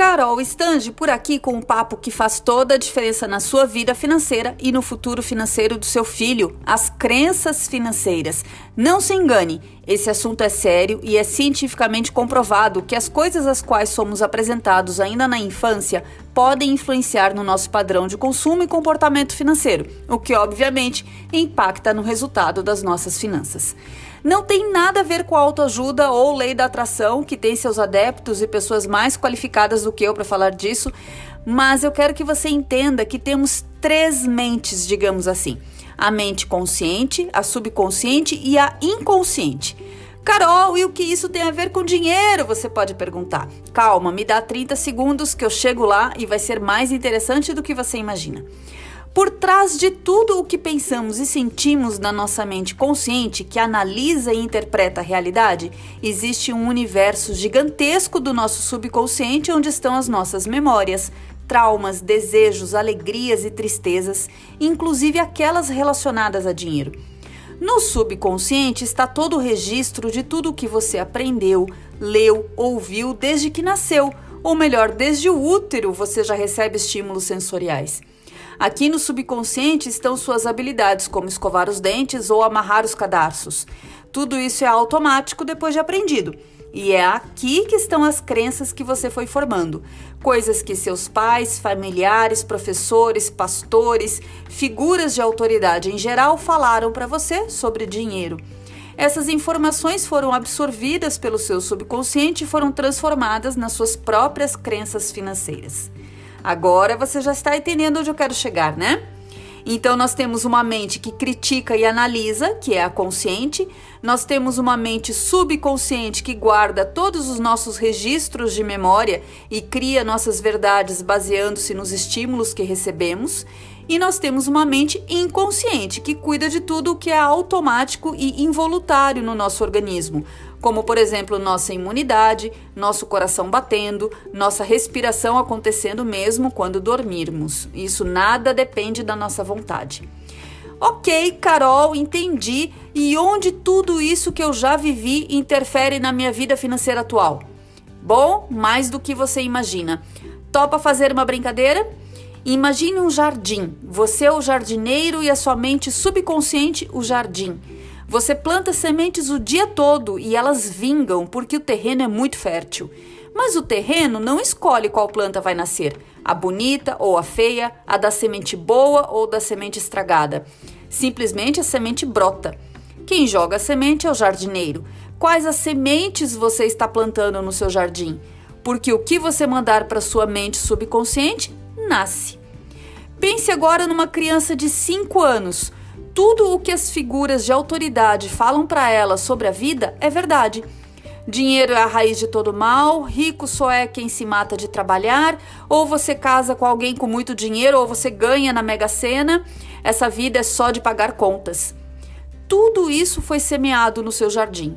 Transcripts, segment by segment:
Carol Stange por aqui com um papo que faz toda a diferença na sua vida financeira e no futuro financeiro do seu filho, as crenças financeiras. Não se engane, esse assunto é sério e é cientificamente comprovado que as coisas às quais somos apresentados ainda na infância podem influenciar no nosso padrão de consumo e comportamento financeiro, o que obviamente impacta no resultado das nossas finanças. Não tem nada a ver com autoajuda ou lei da atração, que tem seus adeptos e pessoas mais qualificadas do que eu para falar disso, mas eu quero que você entenda que temos três mentes, digamos assim: a mente consciente, a subconsciente e a inconsciente. Carol, e o que isso tem a ver com dinheiro? Você pode perguntar. Calma, me dá 30 segundos que eu chego lá e vai ser mais interessante do que você imagina. Por trás de tudo o que pensamos e sentimos na nossa mente consciente, que analisa e interpreta a realidade, existe um universo gigantesco do nosso subconsciente onde estão as nossas memórias, traumas, desejos, alegrias e tristezas, inclusive aquelas relacionadas a dinheiro. No subconsciente está todo o registro de tudo o que você aprendeu, leu, ouviu desde que nasceu, ou melhor, desde o útero você já recebe estímulos sensoriais. Aqui no subconsciente estão suas habilidades, como escovar os dentes ou amarrar os cadarços. Tudo isso é automático depois de aprendido. E é aqui que estão as crenças que você foi formando. Coisas que seus pais, familiares, professores, pastores, figuras de autoridade em geral falaram para você sobre dinheiro. Essas informações foram absorvidas pelo seu subconsciente e foram transformadas nas suas próprias crenças financeiras. Agora você já está entendendo onde eu quero chegar, né? Então, nós temos uma mente que critica e analisa, que é a consciente. Nós temos uma mente subconsciente que guarda todos os nossos registros de memória e cria nossas verdades baseando-se nos estímulos que recebemos. E nós temos uma mente inconsciente que cuida de tudo o que é automático e involuntário no nosso organismo, como por exemplo nossa imunidade, nosso coração batendo, nossa respiração acontecendo mesmo quando dormirmos. Isso nada depende da nossa vontade. Ok, Carol, entendi. E onde tudo isso que eu já vivi interfere na minha vida financeira atual? Bom, mais do que você imagina. Topa fazer uma brincadeira? Imagine um jardim. Você é o jardineiro e a sua mente subconsciente o jardim. Você planta sementes o dia todo e elas vingam porque o terreno é muito fértil. Mas o terreno não escolhe qual planta vai nascer, a bonita ou a feia, a da semente boa ou da semente estragada. Simplesmente a semente brota. Quem joga a semente é o jardineiro. Quais as sementes você está plantando no seu jardim? Porque o que você mandar para sua mente subconsciente nasce. Pense agora numa criança de 5 anos tudo o que as figuras de autoridade falam para ela sobre a vida é verdade. Dinheiro é a raiz de todo mal, rico só é quem se mata de trabalhar, ou você casa com alguém com muito dinheiro, ou você ganha na Mega Sena. Essa vida é só de pagar contas. Tudo isso foi semeado no seu jardim.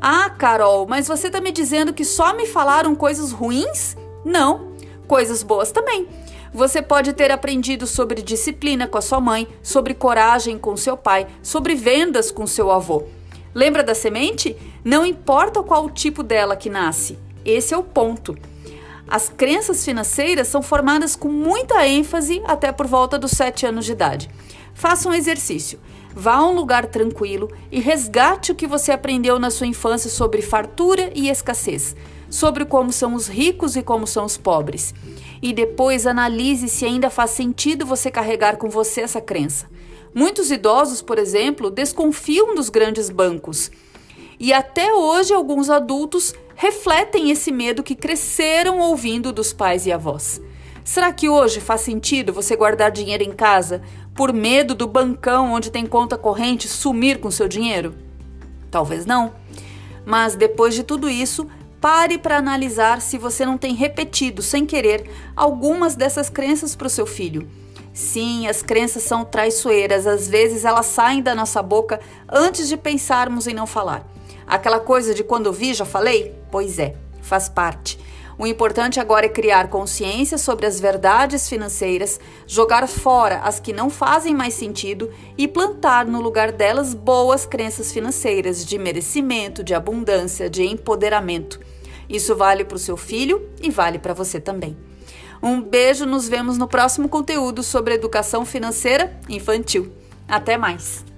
Ah, Carol, mas você está me dizendo que só me falaram coisas ruins? Não, coisas boas também. Você pode ter aprendido sobre disciplina com a sua mãe, sobre coragem com seu pai, sobre vendas com seu avô. Lembra da semente? Não importa qual o tipo dela que nasce. Esse é o ponto. As crenças financeiras são formadas com muita ênfase até por volta dos 7 anos de idade. Faça um exercício. Vá a um lugar tranquilo e resgate o que você aprendeu na sua infância sobre fartura e escassez, sobre como são os ricos e como são os pobres e depois analise se ainda faz sentido você carregar com você essa crença. Muitos idosos, por exemplo, desconfiam dos grandes bancos. E até hoje alguns adultos refletem esse medo que cresceram ouvindo dos pais e avós. Será que hoje faz sentido você guardar dinheiro em casa por medo do bancão onde tem conta corrente sumir com seu dinheiro? Talvez não. Mas depois de tudo isso, Pare para analisar se você não tem repetido, sem querer, algumas dessas crenças para o seu filho. Sim, as crenças são traiçoeiras, às vezes elas saem da nossa boca antes de pensarmos em não falar. Aquela coisa de quando vi já falei? Pois é, faz parte. O importante agora é criar consciência sobre as verdades financeiras, jogar fora as que não fazem mais sentido e plantar no lugar delas boas crenças financeiras de merecimento, de abundância, de empoderamento. Isso vale para o seu filho e vale para você também. Um beijo, nos vemos no próximo conteúdo sobre educação financeira infantil. Até mais!